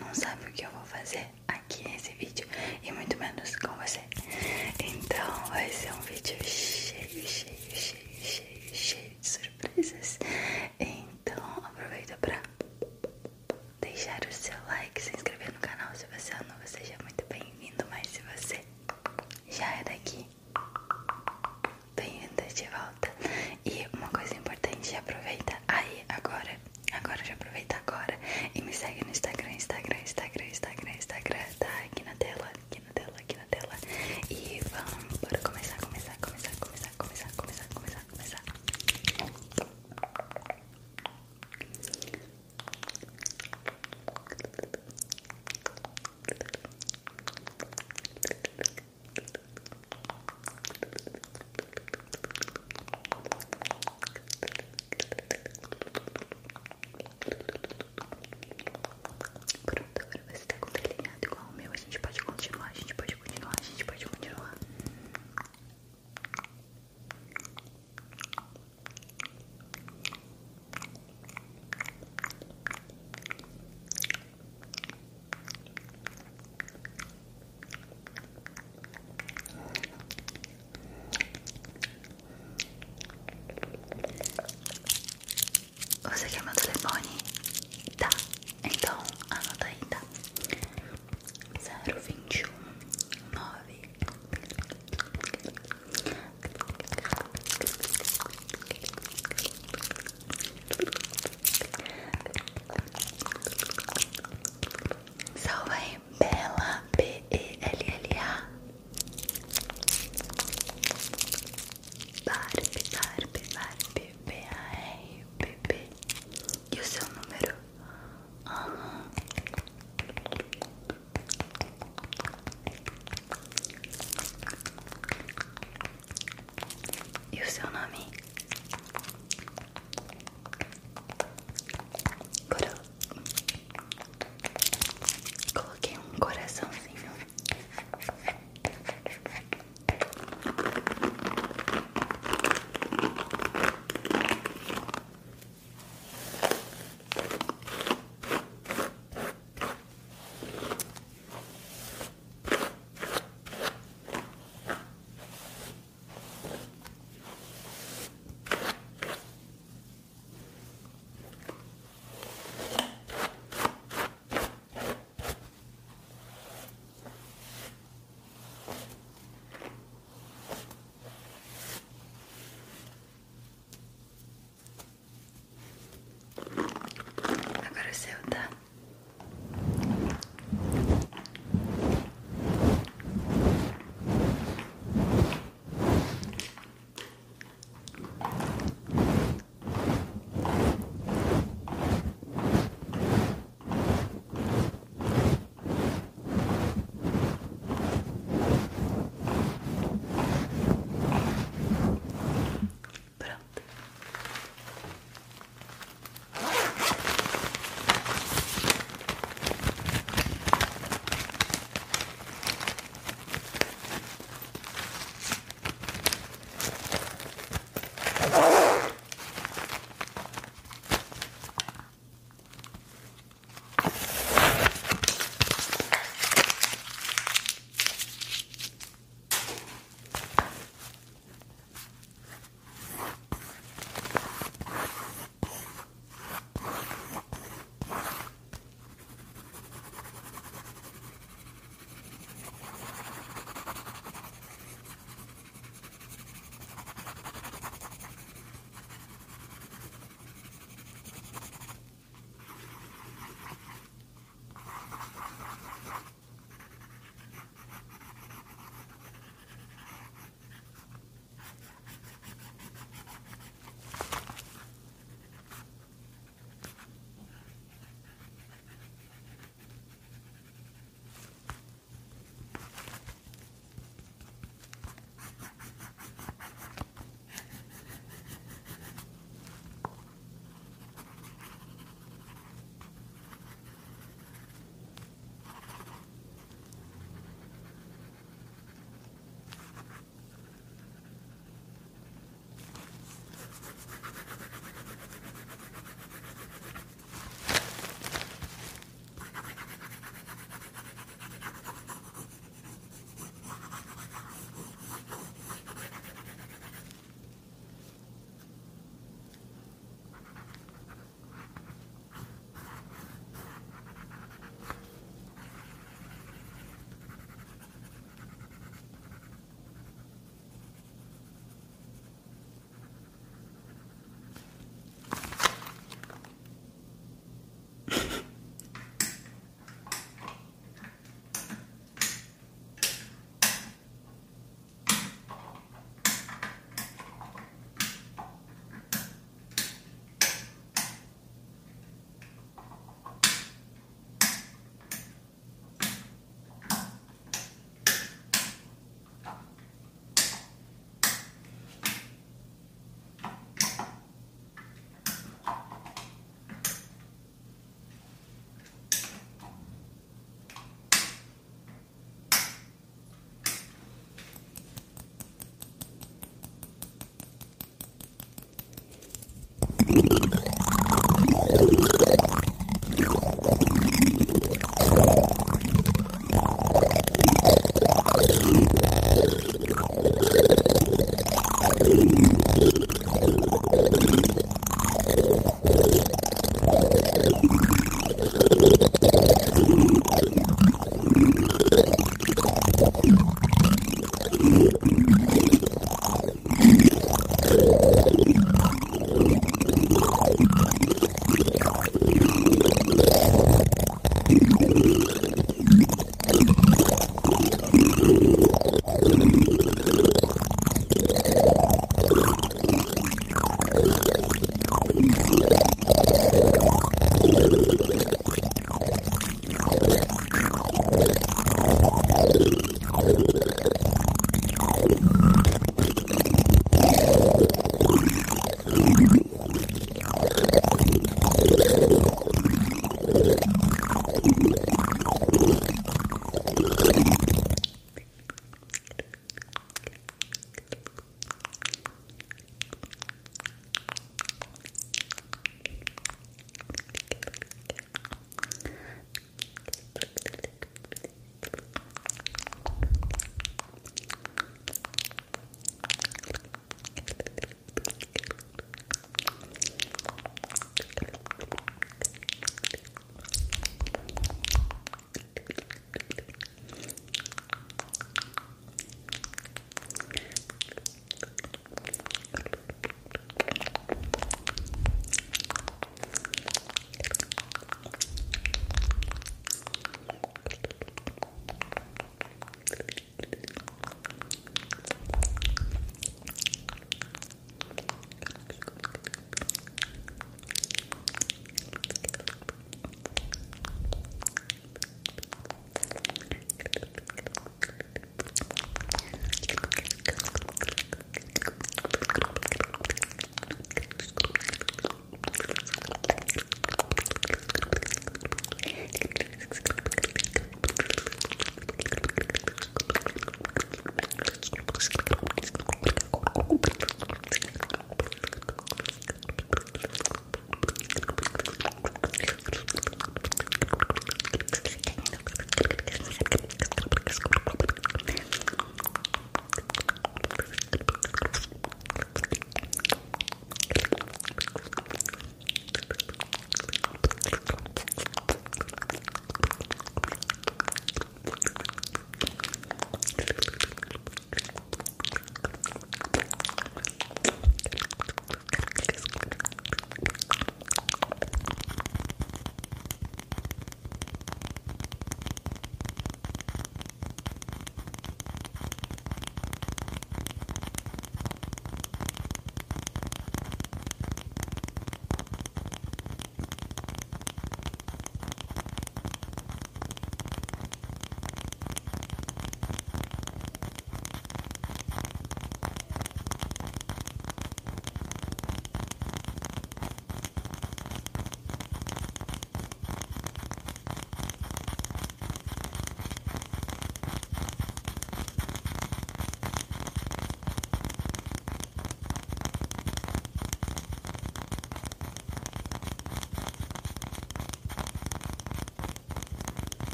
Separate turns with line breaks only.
Não sabe o que eu vou fazer?